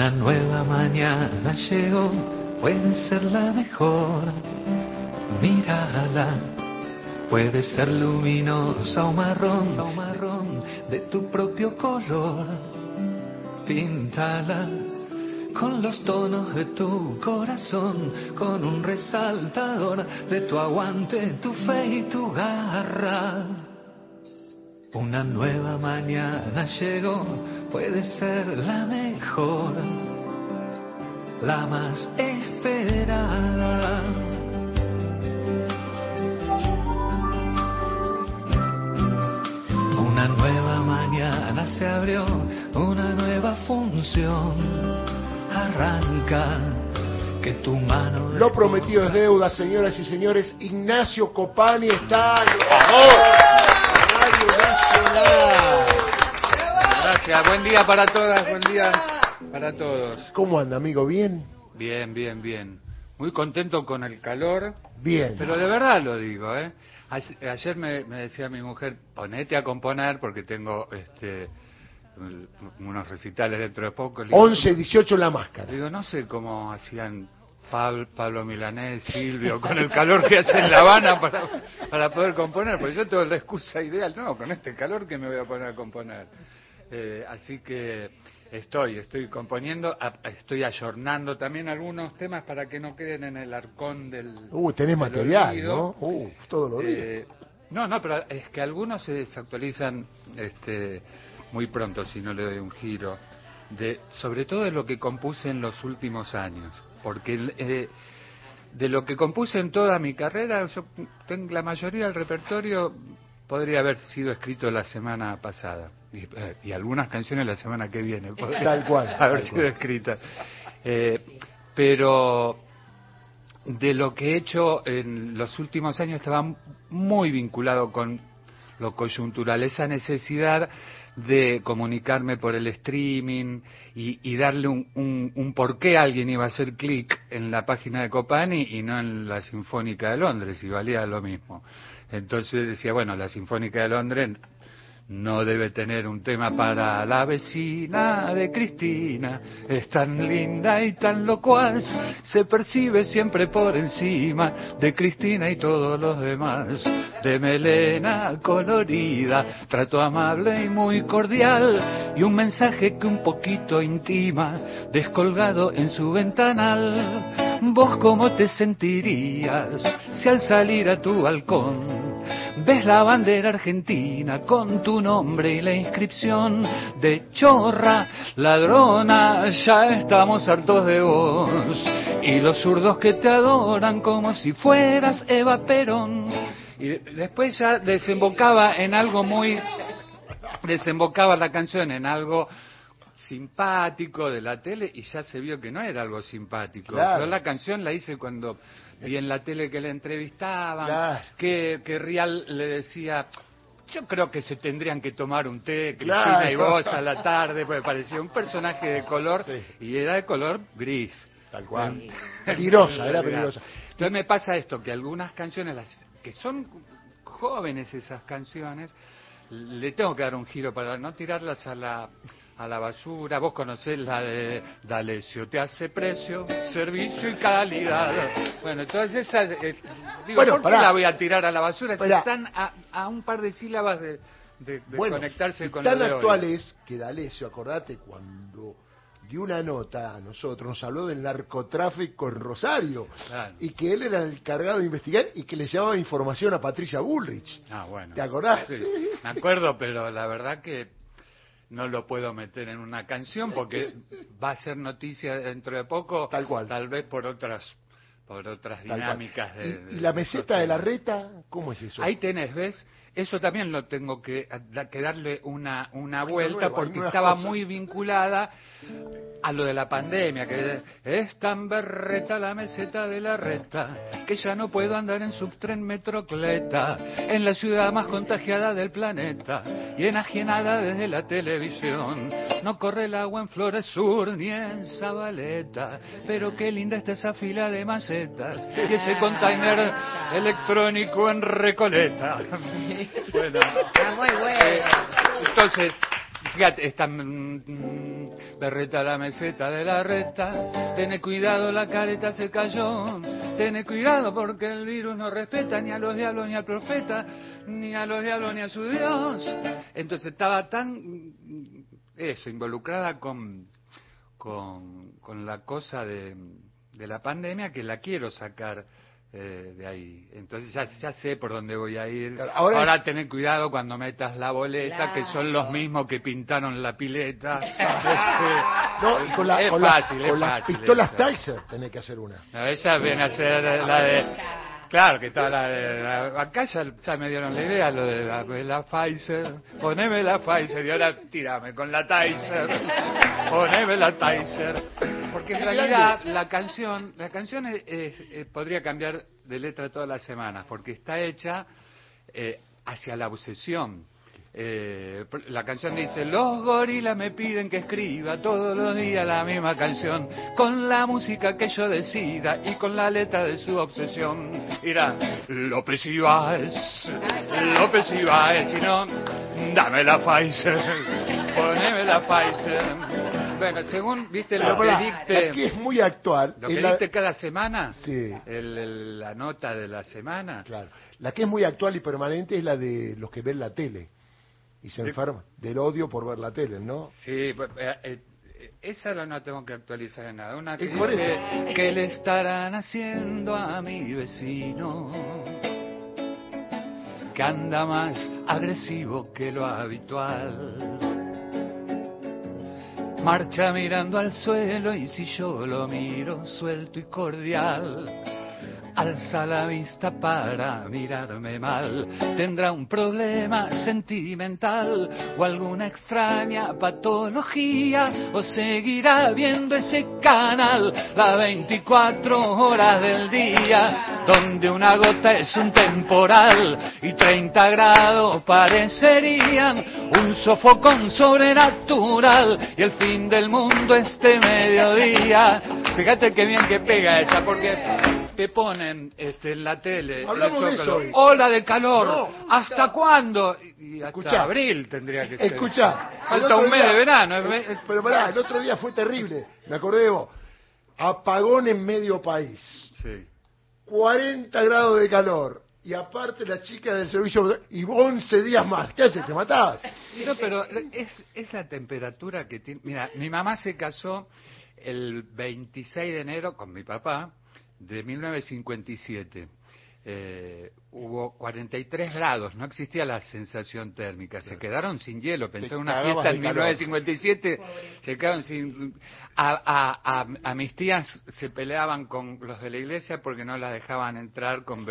Una nueva mañana llegó, puede ser la mejor. Mírala, puede ser luminosa o marrón, o marrón de tu propio color. Píntala con los tonos de tu corazón, con un resaltador de tu aguante, tu fe y tu garra. Una nueva mañana llegó, puede ser la mejor, la más esperada. Una nueva mañana se abrió, una nueva función arranca. Que tu mano. Lo prometido es deuda, señoras y señores. Ignacio Copani está. Gracias, buen día para todas, buen día para todos. ¿Cómo anda, amigo? ¿Bien? Bien, bien, bien. Muy contento con el calor. Bien. Pero de verdad lo digo, ¿eh? Ayer me, decía mi mujer, ponete a componer porque tengo este unos recitales dentro de poco. 11, 18 la máscara. Digo, no sé cómo hacían Pablo, Pablo Milanés, Silvio, con el calor que hace en La Habana para, para poder componer, porque yo tengo la excusa ideal, no, con este calor que me voy a poner a componer. Eh, así que estoy, estoy componiendo, estoy ayornando también algunos temas para que no queden en el arcón del... Uh, tenés material, ¿no? Uh, todo lo eh, no, no, pero es que algunos se desactualizan este, muy pronto si no le doy un giro, de, sobre todo de lo que compuse en los últimos años, porque eh, de lo que compuse en toda mi carrera, yo tengo, la mayoría del repertorio podría haber sido escrito la semana pasada y, eh, algunas canciones la semana que viene tal cual haber sido escritas eh, pero de lo que he hecho en los últimos años estaba muy vinculado con lo coyuntural esa necesidad de comunicarme por el streaming y, darle un, un, un, por qué alguien iba a hacer clic en la página de Copani y no en la Sinfónica de Londres, y valía lo mismo. Entonces decía, bueno, la Sinfónica de Londres no debe tener un tema para la vecina de Cristina. Es tan linda y tan locuaz, se percibe siempre por encima de Cristina y todos los demás. De melena colorida, trato amable y muy cordial, y un mensaje que un poquito intima, descolgado en su ventanal. ¿Vos cómo te sentirías si al salir a tu balcón ves la bandera argentina con tu nombre y la inscripción de chorra, ladrona, ya estamos hartos de vos. Y los zurdos que te adoran como si fueras Eva Perón. Y después ya desembocaba en algo muy... Desembocaba la canción en algo simpático de la tele y ya se vio que no era algo simpático. Yo la canción la hice cuando vi en la tele que le entrevistaban, que, que Rial le decía, yo creo que se tendrían que tomar un té, Cristina y vos a la tarde, porque parecía un personaje de color y era de color gris. Tal cual. Peligrosa, era peligrosa. Entonces me pasa esto, que algunas canciones, las que son jóvenes esas canciones, le tengo que dar un giro para no tirarlas a la a la basura. Vos conocés la de D'Alessio, te hace precio, servicio y calidad. Bueno, todas esas, eh, digo, ¿por qué la voy a tirar a la basura si están a, un par de sílabas de, de, conectarse con tan actual es que D'Alessio, acordate cuando dio una nota a nosotros, nos habló del narcotráfico en Rosario y que él era el encargado de investigar y que le llevaba información a Patricia Bullrich. Ah, bueno. ¿Te acordás? Sí, me acuerdo, pero la verdad que no lo puedo meter en una canción porque va a ser noticia dentro de poco, tal cual, tal vez por otras por otras dinámicas. De, ¿Y, la meseta de la reta, cómo es eso? Ahí tenés, ¿ves? Eso también lo tengo que, que darle una, una vuelta porque estaba muy vinculada a lo de la pandemia, que es tan berreta la meseta de la reta, que ya no puedo andar en subtren metrocleta, en la ciudad más contagiada del planeta y enajenada desde la televisión. No corre el agua en Flores Sur ni en Zabaleta, pero qué linda está esa fila de macetas y ese container electrónico en Recoleta. Bueno. muy bueno. Entonces, fíjate, esta mm, berreta la meseta de la reta, tiene cuidado, la careta se cayó, tiene cuidado porque el virus no respeta ni a los diablos ni al profeta, ni a los diablos ni a su Dios. Entonces estaba tan, eso, involucrada con, con, con la cosa de, de la pandemia que la quiero sacar eh, de ahí. Entonces ya, ya sé por dónde voy a ir. ahora tener cuidado cuando metas la boleta, que son los mismos que pintaron la pileta. no, y con, la, es fácil, con las pistolas Tyser tenés que hacer una. esa viene a ser la de... Claro, que está la, acá ya, me dieron la idea, lo de la, la, Pfizer, poneme la Pfizer y ahora tirame con la Tyser, poneme la Tyser. Porque en realidad la canción, la canción podría cambiar de letra todas las semanas, porque está hecha eh, hacia la obsesión. Eh, la canción dice, los gorilas me piden que escriba todos los días la misma canción, con la música que yo decida y con la letra de su obsesión. Mira, López Ibáez, López Ibáez, si no, dame la Pfizer, poneme la Pfizer. Bueno, según, viste, lo que diste... Aquí es muy actual. ¿Lo que diste cada semana? Sí. la nota de la semana. Claro. La que es muy actual y permanente es la de los que ven la tele y se enferman del odio por ver la tele, ¿no? Sí, pues, eh, eh, esa no tengo que actualizar en nada. Una que dice, ¿qué le estarán haciendo a mi vecino? Que anda más agresivo que lo habitual. Marcha mirando al suelo y si yo lo miro suelto y cordial alza la vista para mirarme mal. Tendrá un problema sentimental o alguna extraña patología o seguirá viendo ese canal las 24 horas del día donde una gota es un temporal y 30 grados parecerían un sofocón sobrenatural y el fin del mundo este mediodía. Fíjate qué bien que pega esa porque te ponen este, en la tele. Hablamos de eso Ola de calor. ¿Hasta cuándo? Y hasta abril tendría que ser. Escuchá. Falta un mes de verano. Pero pará, el otro día fue terrible. Me acordé de vos. Apagón en medio país. Sí. 40 grados de calor. Y aparte la chica del servicio, y 11 días más. ¿Qué haces? ¿Te matabas? No, pero es, es la temperatura que tiene. Mira, mi mamá se casó el 26 de enero con mi papá de 1957 eh, hubo 43 grados, no existía la sensación térmica, se quedaron sin hielo. Pensé en una fiesta en 1957, se quedaron sin. A, a, mis tías se peleaban con los de la iglesia porque no las dejaban entrar con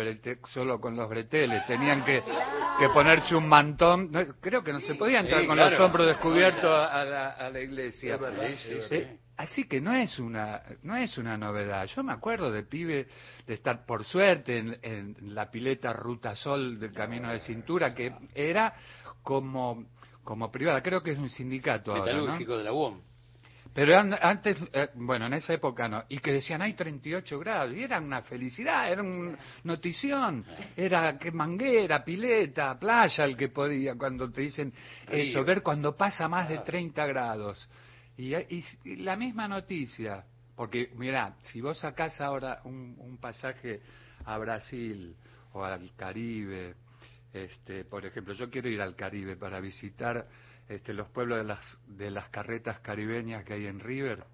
solo con los breteles, tenían que, que ponerse un mantón. creo que no se podía entrar con los hombros descubiertos a la, a la iglesia. Así que no es una no es una novedad. Yo me acuerdo de pibe de estar por suerte en, la pileta Ruta Sol del Camino de Cintura que era como como privada. Creo que es un sindicato Metalúrgico de la UOM. Pero antes, eh, bueno, en esa época no. Y que decían, hay 38 grados. Y era una felicidad, era una notición. Era que manguera, pileta, playa el que podía. Cuando te dicen eso, ver cuando pasa más de 30 grados. Y, la misma noticia, porque mira, si vos sacás ahora un, pasaje a Brasil o al Caribe, este, por ejemplo, yo quiero ir al Caribe para visitar este, los pueblos de las, de las carretas caribeñas que hay en River,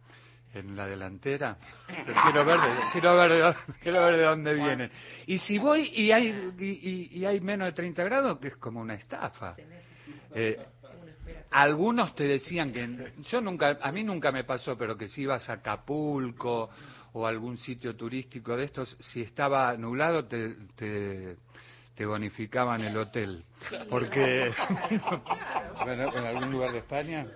en la delantera. quiero ver, de, quiero ver, de, quiero ver de dónde vienen. Y si voy y hay, y, hay menos de 30 grados, que es como una estafa. Eh, algunos te decían que yo nunca a mí nunca me pasó pero que si ibas a Acapulco o algún sitio turístico de estos si estaba nublado te, te, bonificaban el hotel. Porque bueno, en algún lugar de España.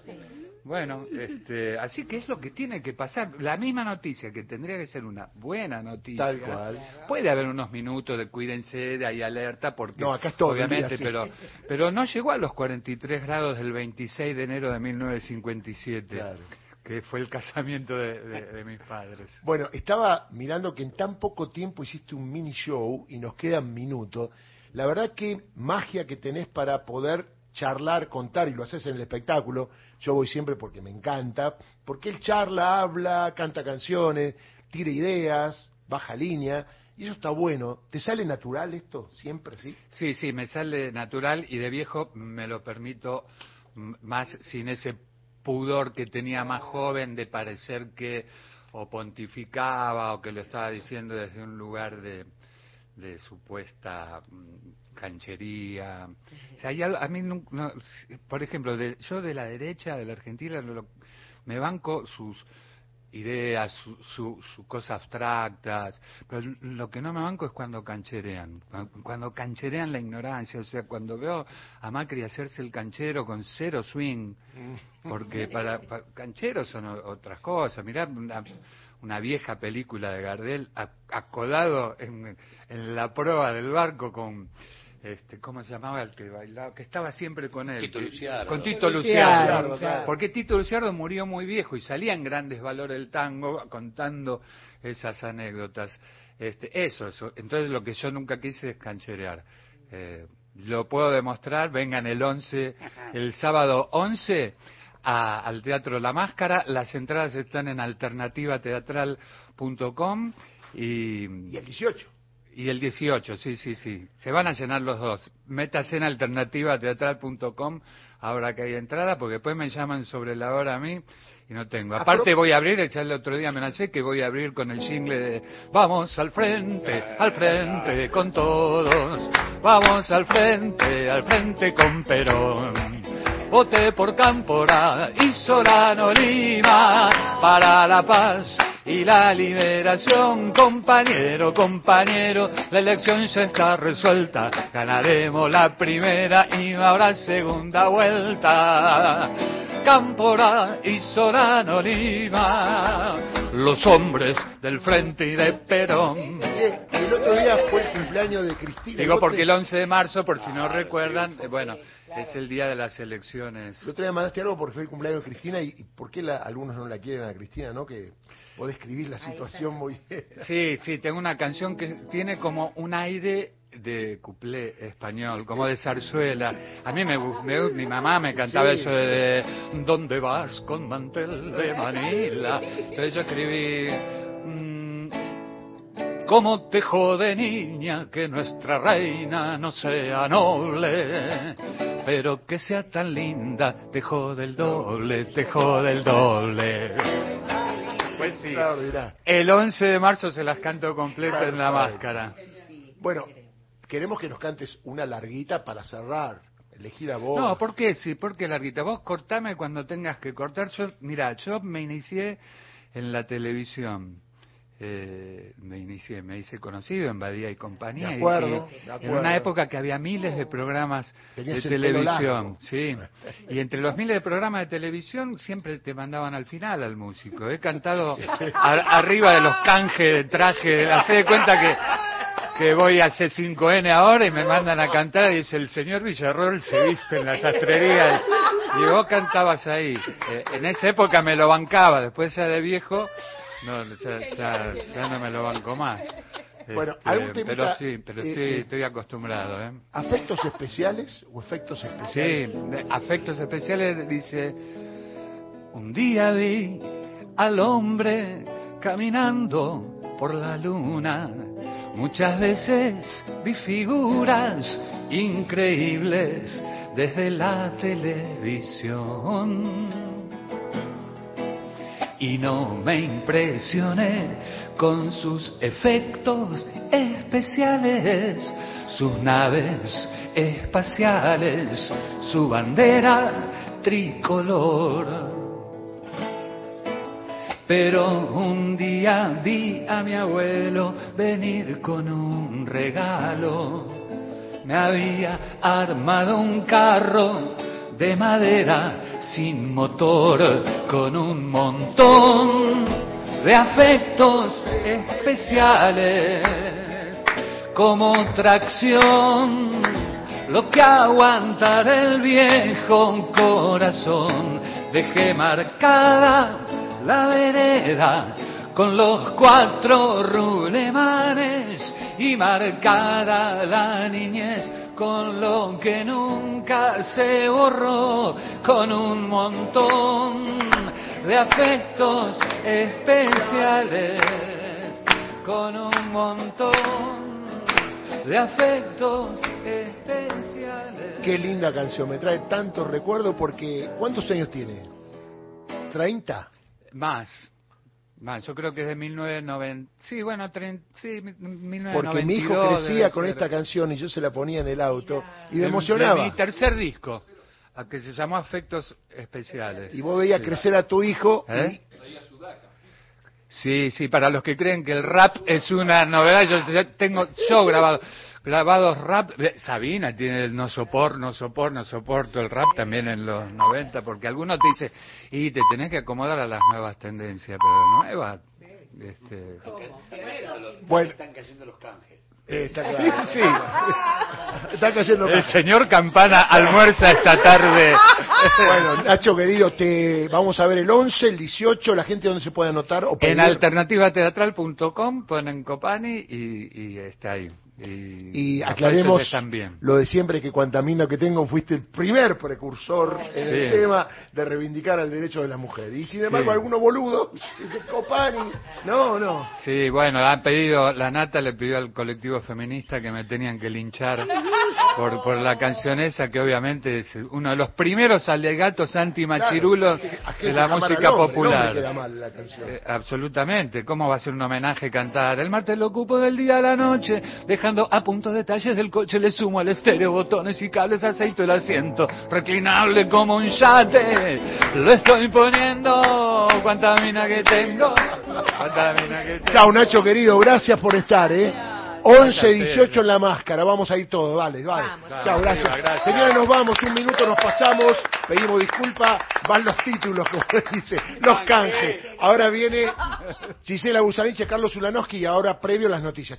Bueno, este, así que es lo que tiene que pasar. La misma noticia, que tendría que ser una buena noticia. Puede haber unos minutos de cuídense, de ahí alerta, porque no, acá es todo obviamente, pero, pero no llegó a los 43 grados del 26 de enero de 1957. Que fue el casamiento de, de, mis padres. Bueno, estaba mirando que en tan poco tiempo hiciste un mini show y nos quedan minutos. La verdad que magia que tenés para poder charlar, contar y lo haces en el espectáculo. Yo voy siempre porque me encanta, porque él charla, habla, canta canciones, tira ideas, baja línea. Y eso está bueno. ¿Te sale natural esto siempre, sí? Sí, sí, me sale natural y de viejo me lo permito más sin ese pudor que tenía más joven de parecer que o pontificaba o que lo estaba diciendo desde un lugar de, supuesta mm, canchería. O sea, a mí, no, por ejemplo, de, yo de la derecha, de la Argentina, me banco sus ideas, sus su, cosas abstractas, pero lo que no me banco es cuando cancherean, cuando cancherean la ignorancia, o sea, cuando veo a Macri hacerse el canchero con cero swing, porque para, cancheros son otras cosas, mirá una, una, vieja película de Gardel acodado en, en la proa del barco con este, ¿cómo se llamaba el que bailaba? Que estaba siempre con él. Tito Luciardo. Con Tito Luciardo. Porque Tito Luciardo murió muy viejo y salía en grandes valores del tango contando esas anécdotas. Este, eso, eso. Entonces lo que yo nunca quise es cancherear. Eh, lo puedo demostrar, vengan el 11, el sábado 11 al Teatro La Máscara. Las entradas están en alternativateatral.com y... Y el 18. Y el 18, sí, sí, sí. Se van a llenar los dos. Métase en alternativateatral.com ahora que hay entrada, porque después me llaman sobre la hora a mí y no tengo. Aparte voy a abrir, ya el otro día me sé que voy a abrir con el jingle de Vamos al frente, al frente con todos. Vamos al frente, al frente con Perón. Vote por Cámpora y Solano Lima para la paz y la liberación, compañero, compañero, la elección ya está resuelta, ganaremos la primera y habrá segunda vuelta. Cámpora y Solano Lima, los hombres del frente y de Perón. el otro día fue el cumpleaños de Cristina. Digo porque el 11 de marzo, por si no recuerdan, eh, bueno, es el día de las elecciones. El otro día mandaste algo porque fue el cumpleaños de Cristina y, por qué algunos no la quieren a Cristina, ¿no? Que podés escribir la situación muy bien. Sí, sí, tengo una canción que tiene como un aire de cuplé español, como de zarzuela. A mí me, mi mamá me cantaba eso de ¿Dónde vas con mantel de Manila? Entonces yo escribí mm, ¿Cómo te jode niña que nuestra reina no sea noble? Pero que sea tan linda, te jode el doble, te jode el doble. Pues sí. El 11 de marzo se las canto completas en la máscara. Bueno, queremos que nos cantes una larguita para cerrar. Elegir a vos. No, ¿por qué? Sí, ¿por qué larguita? Vos cortame cuando tengas que cortar. Yo, mira, yo me inicié en la televisión. Eh, me inicié, me hice conocido en Badía y compañía. De acuerdo, En una época que había miles de programas de televisión, sí. Y entre los miles de programas de televisión siempre te mandaban al final al músico. He cantado arriba de los canjes de traje, hace de cuenta que que voy a C5N ahora y me mandan a cantar y dice el señor Villarroel se viste en la sastrería y, vos cantabas ahí. Eh, en esa época me lo bancaba, después ya de viejo no, ya, no me lo banco más. Bueno, este, pero sí, pero sí, eh, estoy acostumbrado. ¿eh? ¿Afectos especiales o efectos especiales? Sí, afectos especiales dice, un día vi al hombre caminando por la luna Muchas veces vi figuras increíbles desde la televisión. Y no me impresioné con sus efectos especiales, sus naves espaciales, su bandera tricolor pero un día vi a mi abuelo venir con un regalo. Me había armado un carro de madera sin motor, con un montón de afectos especiales, como tracción, lo que aguantará el viejo corazón. Dejé marcada la vereda con los cuatro rulemanes y marcada la niñez con lo que nunca se borró, con un montón de afectos especiales, con un montón de afectos especiales. Qué linda canción, me trae tantos recuerdos porque ¿cuántos años tiene? ¿30? Más. Más, yo creo que es de 1990. Sí, bueno, 30, sí, 1992. Porque mi hijo crecía con esta canción y yo se la ponía en el auto y me emocionaba. mi tercer disco, que se llamó Afectos Especiales. Y vos veías crecer a tu hijo ¿Eh? Sí, sí, para los que creen que el rap es una novedad, yo tengo yo grabado grabados rap. Sabina tiene el no soporto, no soporto, no soporto el rap también en los 90, porque algunos te dice, y te tenés que acomodar a las nuevas tendencias, pero nuevas. Este... Bueno, están cayendo los canjes. Eh, está Sí, sí. Está cayendo El señor Campana almuerza esta tarde. Bueno, Nacho querido, te vamos a ver el 11, el 18, la gente donde se puede anotar o En alternativateatral.com ponen Copani y, y está ahí. Y, aclaremos lo de siempre que Cuantamino que tengo fuiste el primer precursor en el tema de reivindicar el derecho de la mujer. Y sin embargo, algunos boludos dice Copani. No, no. Sí, bueno, han pedido, la Nata le pidió al colectivo feminista que me tenían que linchar por, por la canción esa, que obviamente es uno de los primeros alegatos anti-machirulos de la música popular. Eh, absolutamente. ¿Cómo va a ser un homenaje cantar? El martes lo ocupo del día a la noche, deja a puntos detalles del coche, le sumo al estéreo, botones y cables, aceito el asiento, reclinable como un yate, lo estoy poniendo, cuánta mina que tengo, cuánta mina que tengo. Chao Nacho querido, gracias por estar, eh. 11, 18 en la máscara, vamos a ir todos, vale, vale. Chao, gracias. Señores, nos vamos, un minuto nos pasamos, pedimos disculpas, van los títulos, como dice, los canjes. Ahora viene Gisela Busanich, Carlos Ulanowski y ahora previo las noticias. Chao.